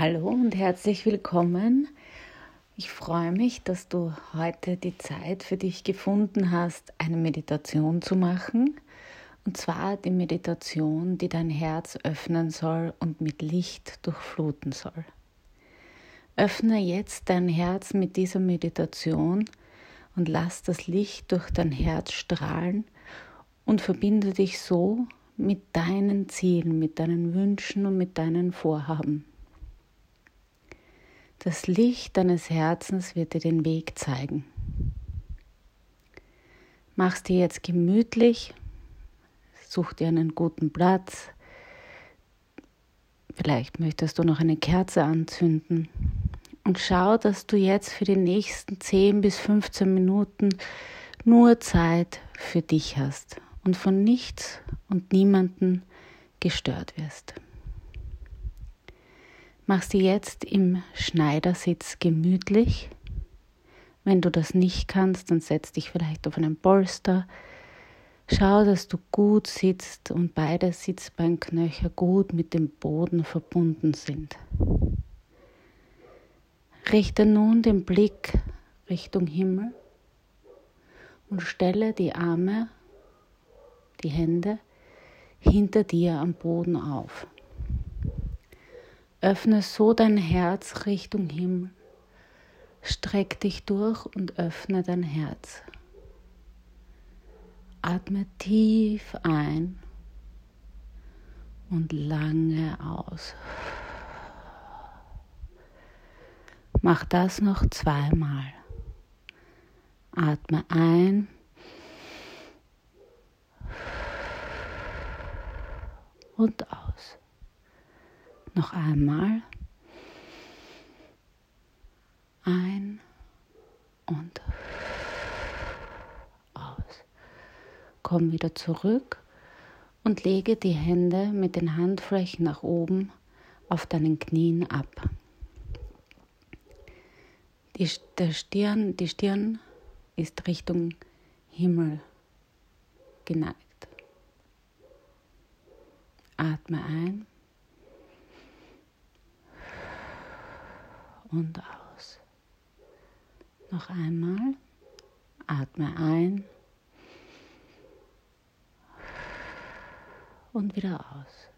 Hallo und herzlich willkommen. Ich freue mich, dass du heute die Zeit für dich gefunden hast, eine Meditation zu machen. Und zwar die Meditation, die dein Herz öffnen soll und mit Licht durchfluten soll. Öffne jetzt dein Herz mit dieser Meditation und lass das Licht durch dein Herz strahlen und verbinde dich so mit deinen Zielen, mit deinen Wünschen und mit deinen Vorhaben. Das Licht deines Herzens wird dir den Weg zeigen. Mach's dir jetzt gemütlich, such dir einen guten Platz. Vielleicht möchtest du noch eine Kerze anzünden und schau, dass du jetzt für die nächsten 10 bis 15 Minuten nur Zeit für dich hast und von nichts und niemanden gestört wirst. Machst dir jetzt im Schneidersitz gemütlich. Wenn du das nicht kannst, dann setz dich vielleicht auf einen Polster. Schau, dass du gut sitzt und beide Sitzbeinknöchel gut mit dem Boden verbunden sind. Richte nun den Blick Richtung Himmel und stelle die Arme, die Hände hinter dir am Boden auf. Öffne so dein Herz Richtung Himmel. Streck dich durch und öffne dein Herz. Atme tief ein und lange aus. Mach das noch zweimal. Atme ein. Und aus. Noch einmal. Ein und aus. Komm wieder zurück und lege die Hände mit den Handflächen nach oben auf deinen Knien ab. Die, der Stirn, die Stirn ist Richtung Himmel geneigt. Atme ein. Und aus. Noch einmal. Atme ein und wieder aus.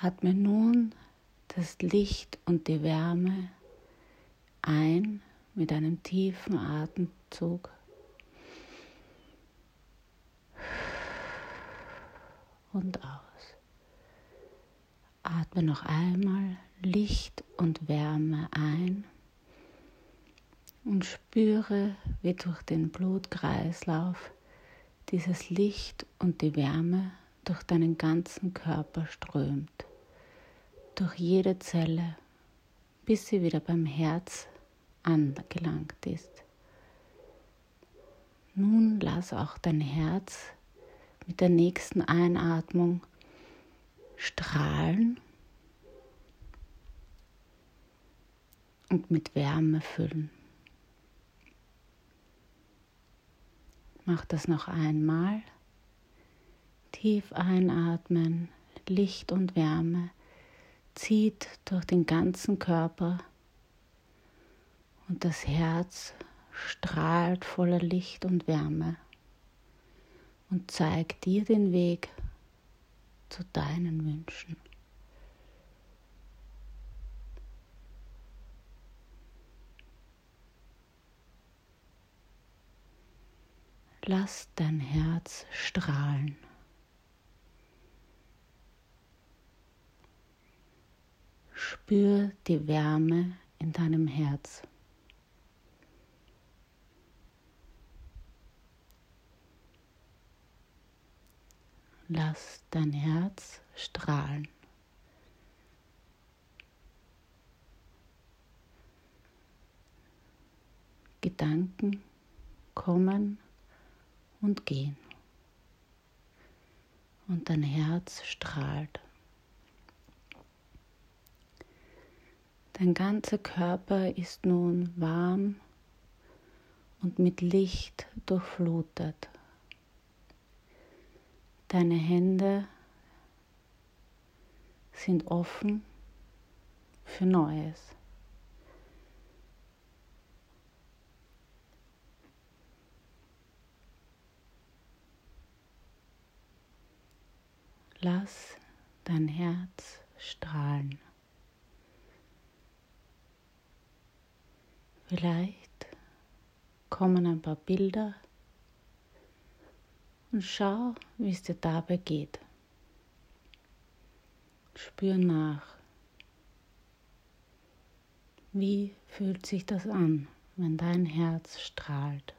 Atme nun das Licht und die Wärme ein mit einem tiefen Atemzug. Und aus. Atme noch einmal Licht und Wärme ein und spüre, wie durch den Blutkreislauf dieses Licht und die Wärme durch deinen ganzen Körper strömt, durch jede Zelle, bis sie wieder beim Herz angelangt ist. Nun lass auch dein Herz mit der nächsten Einatmung strahlen und mit Wärme füllen. Mach das noch einmal. Tief einatmen, Licht und Wärme zieht durch den ganzen Körper und das Herz strahlt voller Licht und Wärme und zeigt dir den Weg zu deinen Wünschen. Lass dein Herz strahlen. Spür die Wärme in deinem Herz. Lass dein Herz strahlen. Gedanken kommen und gehen. Und dein Herz strahlt. Dein ganzer Körper ist nun warm und mit Licht durchflutet. Deine Hände sind offen für Neues. Lass dein Herz strahlen. Vielleicht kommen ein paar Bilder und schau, wie es dir dabei geht. Spür nach. Wie fühlt sich das an, wenn dein Herz strahlt?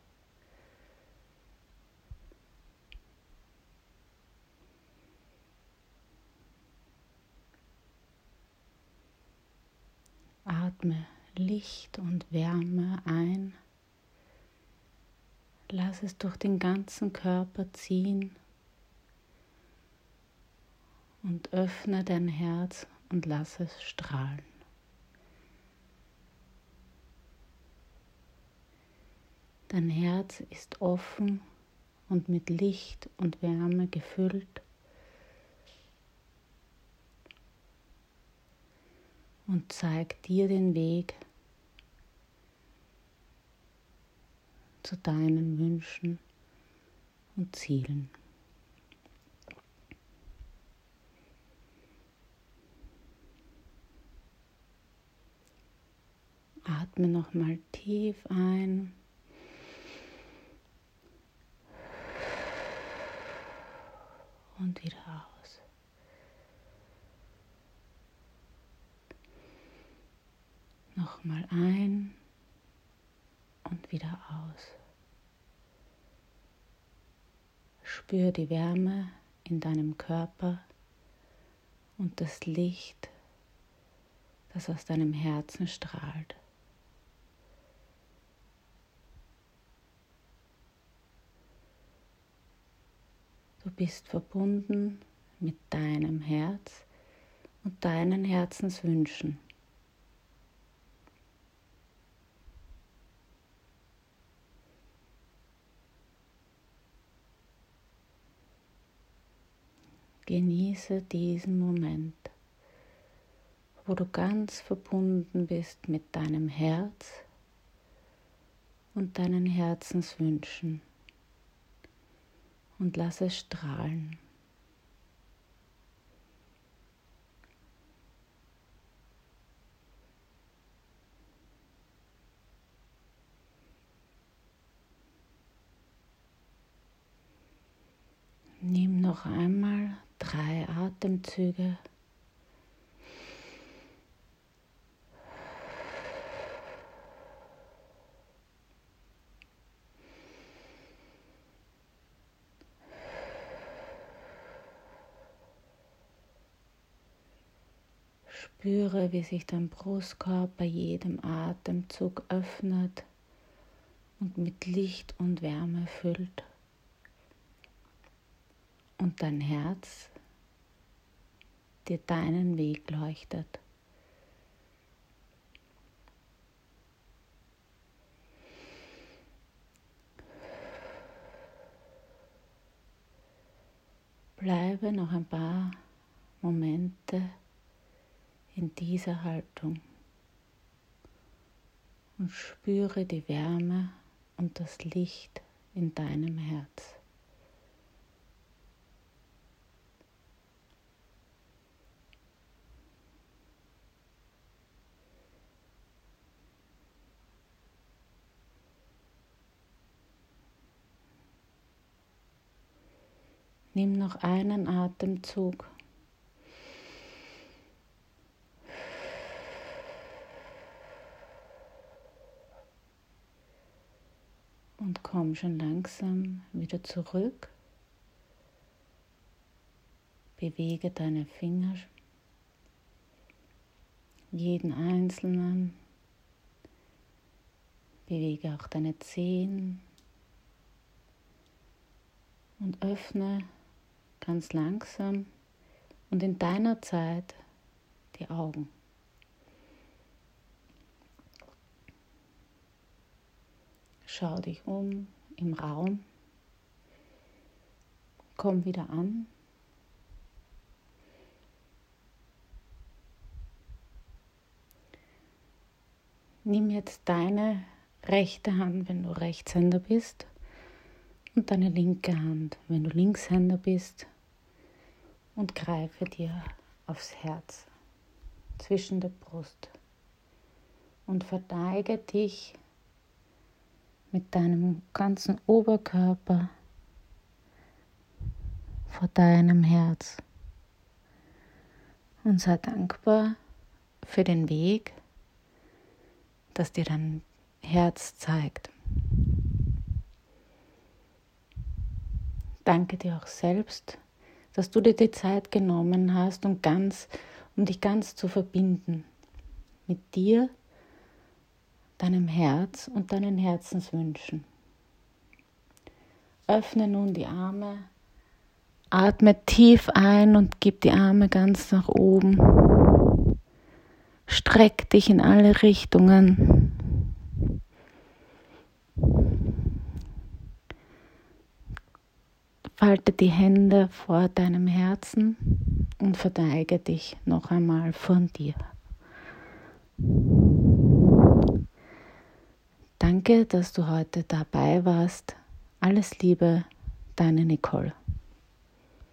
Atme Licht und Wärme ein. Lass es durch den ganzen Körper ziehen und öffne dein Herz und lass es strahlen. Dein Herz ist offen und mit Licht und Wärme gefüllt. Und zeigt dir den Weg zu deinen Wünschen und Zielen. Atme nochmal tief ein. Und wieder aus. Nochmal ein und wieder aus. Spür die Wärme in deinem Körper und das Licht, das aus deinem Herzen strahlt. Du bist verbunden mit deinem Herz und deinen Herzenswünschen. Genieße diesen Moment, wo du ganz verbunden bist mit deinem Herz und deinen Herzenswünschen und lass es strahlen. Nimm noch einmal drei Atemzüge. Spüre, wie sich dein Brustkorb bei jedem Atemzug öffnet und mit Licht und Wärme füllt und dein Herz dir deinen Weg leuchtet. Bleibe noch ein paar Momente in dieser Haltung und spüre die Wärme und das Licht in deinem Herz. Nimm noch einen Atemzug. Und komm schon langsam wieder zurück. Bewege deine Finger, jeden einzelnen. Bewege auch deine Zehen und öffne ganz langsam und in deiner Zeit die Augen. Schau dich um im Raum. Komm wieder an. Nimm jetzt deine rechte Hand, wenn du Rechtshänder bist, und deine linke Hand, wenn du Linkshänder bist und greife dir aufs Herz zwischen der Brust und verneige dich mit deinem ganzen Oberkörper vor deinem Herz und sei dankbar für den Weg, das dir dein Herz zeigt. Danke dir auch selbst, dass du dir die Zeit genommen hast, um ganz, um dich ganz zu verbinden mit dir, deinem Herz und deinen Herzenswünschen. Öffne nun die Arme, atme tief ein und gib die Arme ganz nach oben. Streck dich in alle Richtungen. Falte die Hände vor deinem Herzen und verneige dich noch einmal von dir. Danke, dass du heute dabei warst. Alles Liebe, deine Nicole.